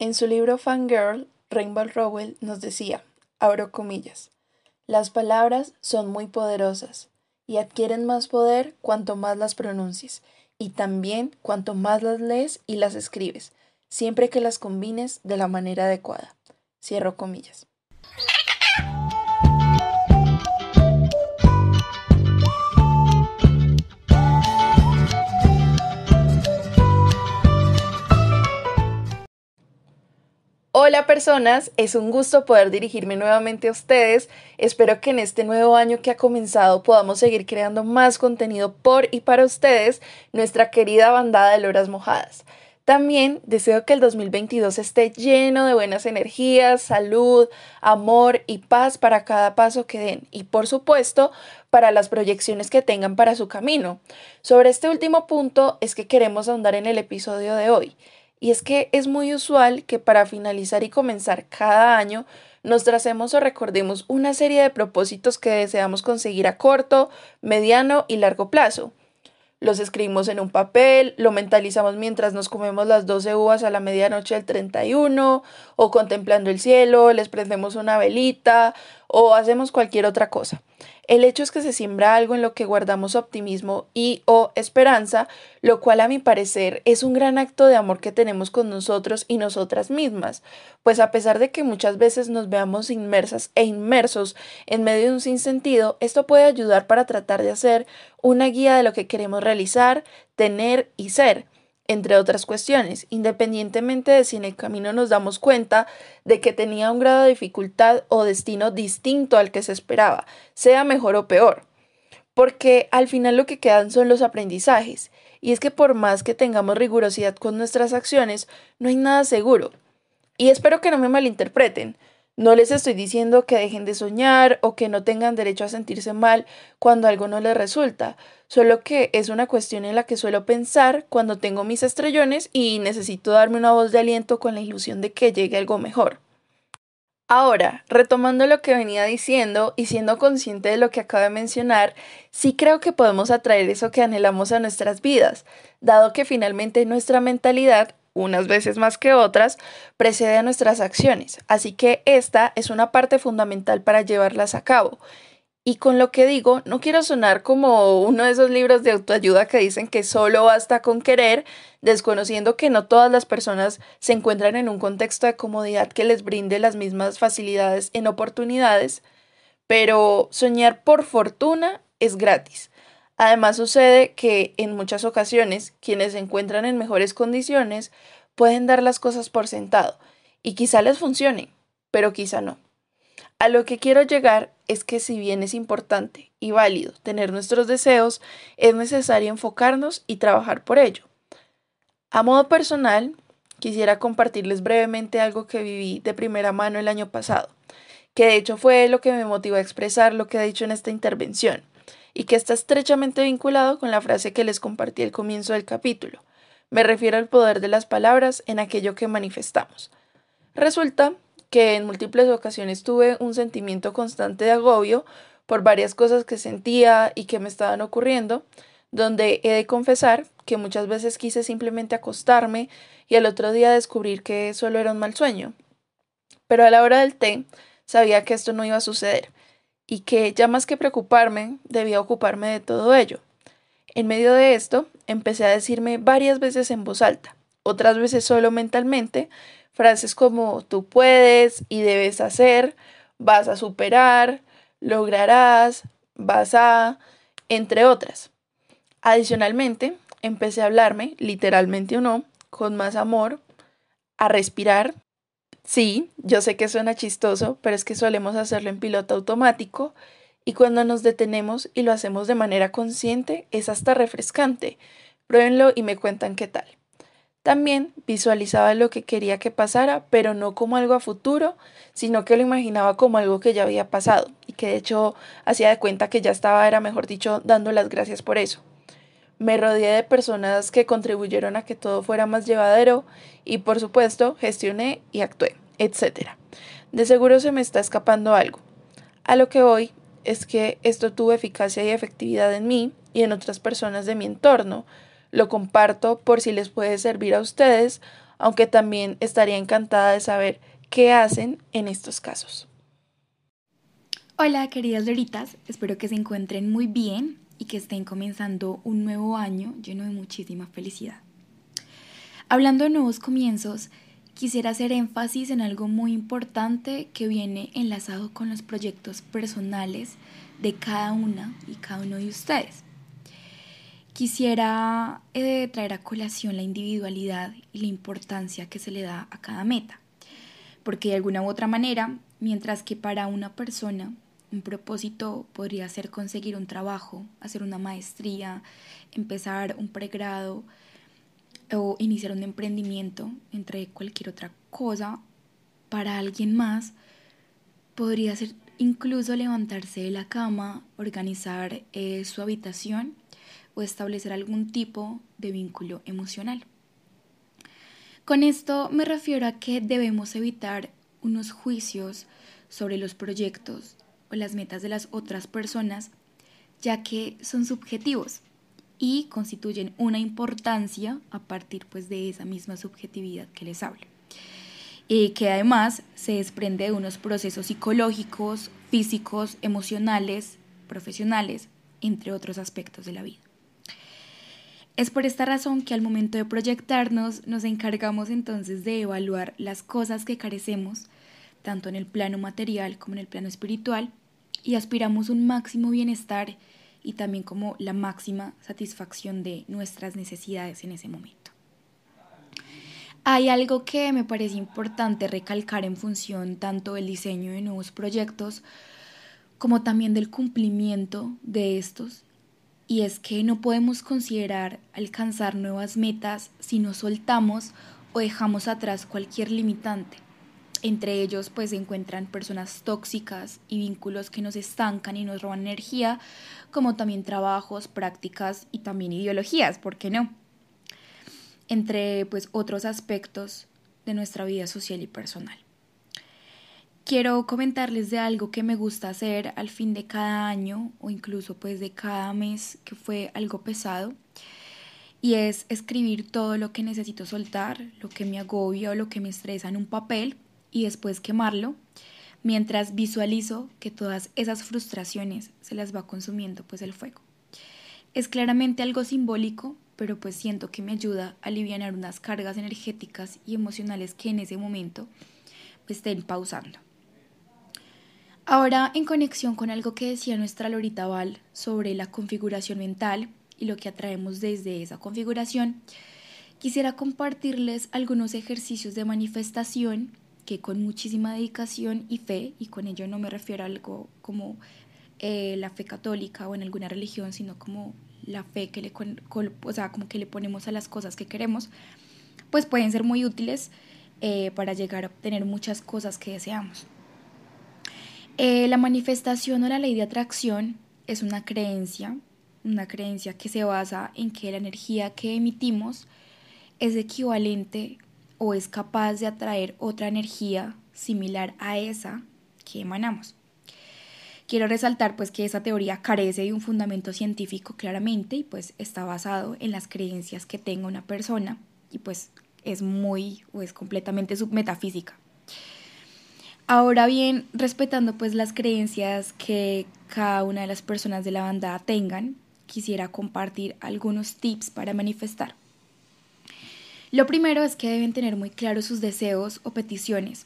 En su libro Fangirl, Rainbow Rowell nos decía, abro comillas, las palabras son muy poderosas y adquieren más poder cuanto más las pronuncies y también cuanto más las lees y las escribes, siempre que las combines de la manera adecuada. Cierro comillas. Hola personas, es un gusto poder dirigirme nuevamente a ustedes. Espero que en este nuevo año que ha comenzado podamos seguir creando más contenido por y para ustedes, nuestra querida bandada de loras mojadas. También deseo que el 2022 esté lleno de buenas energías, salud, amor y paz para cada paso que den y por supuesto para las proyecciones que tengan para su camino. Sobre este último punto es que queremos ahondar en el episodio de hoy. Y es que es muy usual que para finalizar y comenzar cada año nos tracemos o recordemos una serie de propósitos que deseamos conseguir a corto, mediano y largo plazo. Los escribimos en un papel, lo mentalizamos mientras nos comemos las 12 uvas a la medianoche del 31, o contemplando el cielo, les prendemos una velita, o hacemos cualquier otra cosa. El hecho es que se siembra algo en lo que guardamos optimismo y o esperanza, lo cual a mi parecer es un gran acto de amor que tenemos con nosotros y nosotras mismas, pues a pesar de que muchas veces nos veamos inmersas e inmersos en medio de un sinsentido, esto puede ayudar para tratar de hacer una guía de lo que queremos realizar, tener y ser entre otras cuestiones, independientemente de si en el camino nos damos cuenta de que tenía un grado de dificultad o destino distinto al que se esperaba, sea mejor o peor. Porque al final lo que quedan son los aprendizajes, y es que por más que tengamos rigurosidad con nuestras acciones, no hay nada seguro. Y espero que no me malinterpreten, no les estoy diciendo que dejen de soñar o que no tengan derecho a sentirse mal cuando algo no les resulta, solo que es una cuestión en la que suelo pensar cuando tengo mis estrellones y necesito darme una voz de aliento con la ilusión de que llegue algo mejor. Ahora, retomando lo que venía diciendo y siendo consciente de lo que acabo de mencionar, sí creo que podemos atraer eso que anhelamos a nuestras vidas, dado que finalmente nuestra mentalidad unas veces más que otras, precede a nuestras acciones. Así que esta es una parte fundamental para llevarlas a cabo. Y con lo que digo, no quiero sonar como uno de esos libros de autoayuda que dicen que solo basta con querer, desconociendo que no todas las personas se encuentran en un contexto de comodidad que les brinde las mismas facilidades en oportunidades, pero soñar por fortuna es gratis. Además sucede que en muchas ocasiones quienes se encuentran en mejores condiciones pueden dar las cosas por sentado y quizá les funcione, pero quizá no. A lo que quiero llegar es que si bien es importante y válido tener nuestros deseos, es necesario enfocarnos y trabajar por ello. A modo personal, quisiera compartirles brevemente algo que viví de primera mano el año pasado, que de hecho fue lo que me motivó a expresar lo que he dicho en esta intervención y que está estrechamente vinculado con la frase que les compartí al comienzo del capítulo. Me refiero al poder de las palabras en aquello que manifestamos. Resulta que en múltiples ocasiones tuve un sentimiento constante de agobio por varias cosas que sentía y que me estaban ocurriendo, donde he de confesar que muchas veces quise simplemente acostarme y al otro día descubrir que solo era un mal sueño. Pero a la hora del té sabía que esto no iba a suceder y que ya más que preocuparme, debía ocuparme de todo ello. En medio de esto, empecé a decirme varias veces en voz alta, otras veces solo mentalmente, frases como tú puedes y debes hacer, vas a superar, lograrás, vas a, entre otras. Adicionalmente, empecé a hablarme, literalmente o no, con más amor, a respirar, Sí, yo sé que suena chistoso, pero es que solemos hacerlo en piloto automático y cuando nos detenemos y lo hacemos de manera consciente es hasta refrescante. Pruébenlo y me cuentan qué tal. También visualizaba lo que quería que pasara, pero no como algo a futuro, sino que lo imaginaba como algo que ya había pasado y que de hecho hacía de cuenta que ya estaba, era mejor dicho, dando las gracias por eso. Me rodeé de personas que contribuyeron a que todo fuera más llevadero y por supuesto gestioné y actué etc. De seguro se me está escapando algo. A lo que voy es que esto tuvo eficacia y efectividad en mí y en otras personas de mi entorno. Lo comparto por si les puede servir a ustedes, aunque también estaría encantada de saber qué hacen en estos casos. Hola queridas Loritas, espero que se encuentren muy bien y que estén comenzando un nuevo año lleno de muchísima felicidad. Hablando de nuevos comienzos, quisiera hacer énfasis en algo muy importante que viene enlazado con los proyectos personales de cada una y cada uno de ustedes. Quisiera eh, traer a colación la individualidad y la importancia que se le da a cada meta, porque de alguna u otra manera, mientras que para una persona un propósito podría ser conseguir un trabajo, hacer una maestría, empezar un pregrado, o iniciar un emprendimiento, entre cualquier otra cosa, para alguien más, podría ser incluso levantarse de la cama, organizar eh, su habitación o establecer algún tipo de vínculo emocional. Con esto me refiero a que debemos evitar unos juicios sobre los proyectos o las metas de las otras personas, ya que son subjetivos y constituyen una importancia a partir pues de esa misma subjetividad que les hablo. Y que además se desprende de unos procesos psicológicos, físicos, emocionales, profesionales, entre otros aspectos de la vida. Es por esta razón que al momento de proyectarnos nos encargamos entonces de evaluar las cosas que carecemos, tanto en el plano material como en el plano espiritual, y aspiramos un máximo bienestar y también como la máxima satisfacción de nuestras necesidades en ese momento. Hay algo que me parece importante recalcar en función tanto del diseño de nuevos proyectos como también del cumplimiento de estos, y es que no podemos considerar alcanzar nuevas metas si no soltamos o dejamos atrás cualquier limitante. Entre ellos pues se encuentran personas tóxicas y vínculos que nos estancan y nos roban energía, como también trabajos, prácticas y también ideologías, ¿por qué no? Entre pues otros aspectos de nuestra vida social y personal. Quiero comentarles de algo que me gusta hacer al fin de cada año o incluso pues de cada mes que fue algo pesado y es escribir todo lo que necesito soltar, lo que me agobia o lo que me estresa en un papel y después quemarlo, mientras visualizo que todas esas frustraciones se las va consumiendo pues el fuego. Es claramente algo simbólico, pero pues siento que me ayuda a aliviar unas cargas energéticas y emocionales que en ese momento estén pausando. Ahora, en conexión con algo que decía nuestra Lorita Val sobre la configuración mental y lo que atraemos desde esa configuración, quisiera compartirles algunos ejercicios de manifestación que con muchísima dedicación y fe, y con ello no me refiero a algo como eh, la fe católica o en alguna religión, sino como la fe que le, o sea, como que le ponemos a las cosas que queremos, pues pueden ser muy útiles eh, para llegar a obtener muchas cosas que deseamos. Eh, la manifestación o la ley de atracción es una creencia, una creencia que se basa en que la energía que emitimos es equivalente o es capaz de atraer otra energía similar a esa que emanamos. Quiero resaltar pues que esa teoría carece de un fundamento científico claramente y pues está basado en las creencias que tenga una persona y pues es muy o es completamente submetafísica. Ahora bien, respetando pues las creencias que cada una de las personas de la banda tengan, quisiera compartir algunos tips para manifestar. Lo primero es que deben tener muy claros sus deseos o peticiones,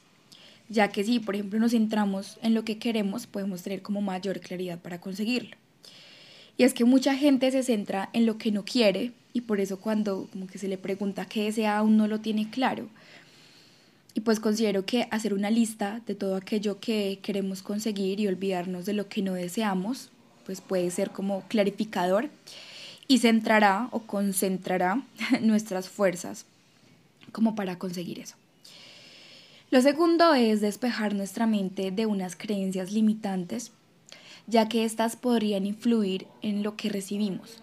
ya que si, por ejemplo, nos centramos en lo que queremos, podemos tener como mayor claridad para conseguirlo. Y es que mucha gente se centra en lo que no quiere y por eso cuando como que se le pregunta qué desea aún no lo tiene claro. Y pues considero que hacer una lista de todo aquello que queremos conseguir y olvidarnos de lo que no deseamos, pues puede ser como clarificador y centrará o concentrará nuestras fuerzas como para conseguir eso. Lo segundo es despejar nuestra mente de unas creencias limitantes, ya que éstas podrían influir en lo que recibimos.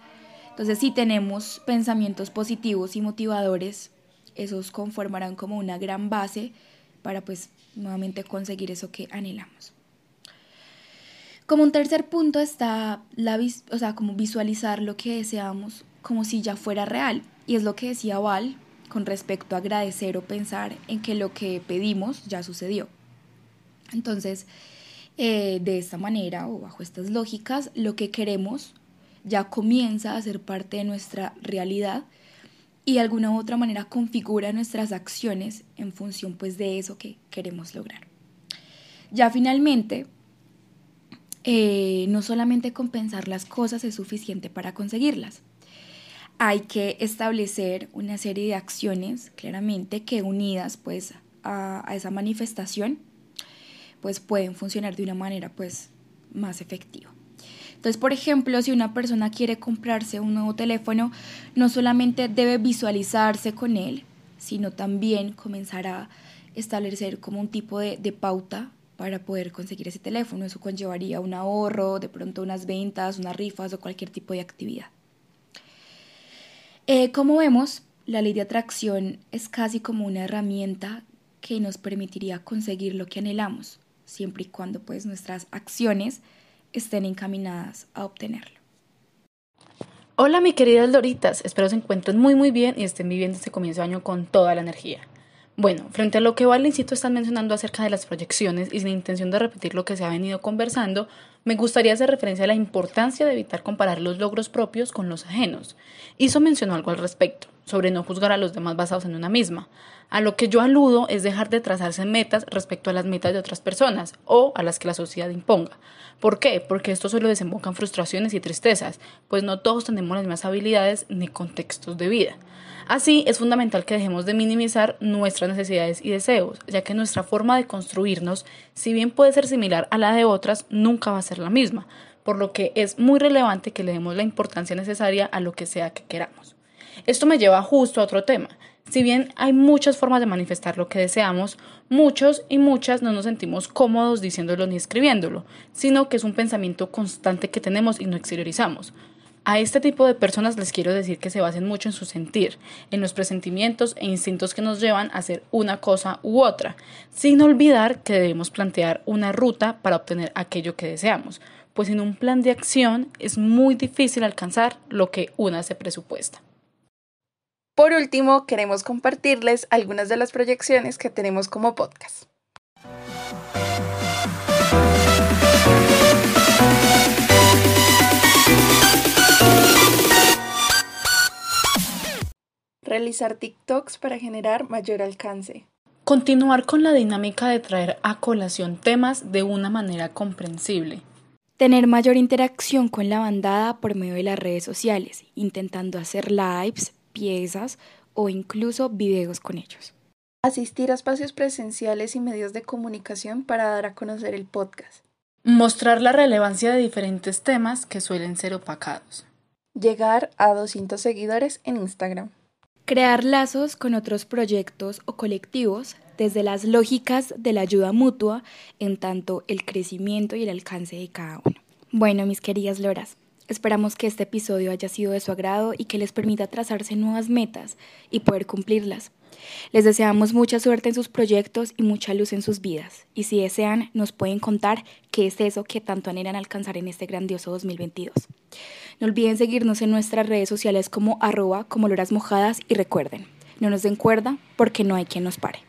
Entonces, si tenemos pensamientos positivos y motivadores, esos conformarán como una gran base para pues nuevamente conseguir eso que anhelamos. Como un tercer punto está la, o sea, como visualizar lo que deseamos como si ya fuera real. Y es lo que decía Val con respecto a agradecer o pensar en que lo que pedimos ya sucedió. Entonces, eh, de esta manera o bajo estas lógicas, lo que queremos ya comienza a ser parte de nuestra realidad y de alguna u otra manera configura nuestras acciones en función pues de eso que queremos lograr. Ya finalmente, eh, no solamente compensar las cosas es suficiente para conseguirlas. Hay que establecer una serie de acciones claramente que unidas pues a, esa manifestación pues pueden funcionar de una manera pues más efectiva. Entonces, por ejemplo, si una persona quiere comprarse un nuevo teléfono, no solamente debe visualizarse con él, sino también comenzar a establecer como un tipo de, pauta para poder conseguir ese teléfono. Eso conllevaría un ahorro, de pronto unas ventas, unas rifas o cualquier tipo de actividad. Eh, como vemos, la ley de atracción es casi como una herramienta que nos permitiría conseguir lo que anhelamos, siempre y cuando pues nuestras acciones estén encaminadas a obtenerlo. Hola mi queridas Doritas, espero se encuentren muy muy bien y estén viviendo este comienzo de año con toda la energía. Bueno, frente a lo que Valencito están mencionando acerca de las proyecciones y sin intención de repetir lo que se ha venido conversando, me gustaría hacer referencia a la importancia de evitar comparar los logros propios con los ajenos. Hizo mencionó algo al respecto, sobre no juzgar a los demás basados en una misma. A lo que yo aludo es dejar de trazarse metas respecto a las metas de otras personas o a las que la sociedad imponga. ¿Por qué? Porque esto solo desemboca en frustraciones y tristezas, pues no todos tenemos las mismas habilidades ni contextos de vida. Así, es fundamental que dejemos de minimizar nuestras necesidades y deseos, ya que nuestra forma de construirnos, si bien puede ser similar a la de otras, nunca va a ser la misma, por lo que es muy relevante que le demos la importancia necesaria a lo que sea que queramos. Esto me lleva justo a otro tema. Si bien hay muchas formas de manifestar lo que deseamos, muchos y muchas no nos sentimos cómodos diciéndolo ni escribiéndolo, sino que es un pensamiento constante que tenemos y no exteriorizamos. A este tipo de personas les quiero decir que se basen mucho en su sentir, en los presentimientos e instintos que nos llevan a hacer una cosa u otra, sin olvidar que debemos plantear una ruta para obtener aquello que deseamos, pues sin un plan de acción es muy difícil alcanzar lo que una se presupuesta. Por último, queremos compartirles algunas de las proyecciones que tenemos como podcast. Realizar TikToks para generar mayor alcance. Continuar con la dinámica de traer a colación temas de una manera comprensible. Tener mayor interacción con la bandada por medio de las redes sociales, intentando hacer lives, piezas o incluso videos con ellos. Asistir a espacios presenciales y medios de comunicación para dar a conocer el podcast. Mostrar la relevancia de diferentes temas que suelen ser opacados. Llegar a 200 seguidores en Instagram. Crear lazos con otros proyectos o colectivos desde las lógicas de la ayuda mutua en tanto el crecimiento y el alcance de cada uno. Bueno, mis queridas Loras, Esperamos que este episodio haya sido de su agrado y que les permita trazarse nuevas metas y poder cumplirlas. Les deseamos mucha suerte en sus proyectos y mucha luz en sus vidas. Y si desean, nos pueden contar qué es eso que tanto anhelan alcanzar en este grandioso 2022. No olviden seguirnos en nuestras redes sociales como arroba como loras mojadas y recuerden, no nos den cuerda porque no hay quien nos pare.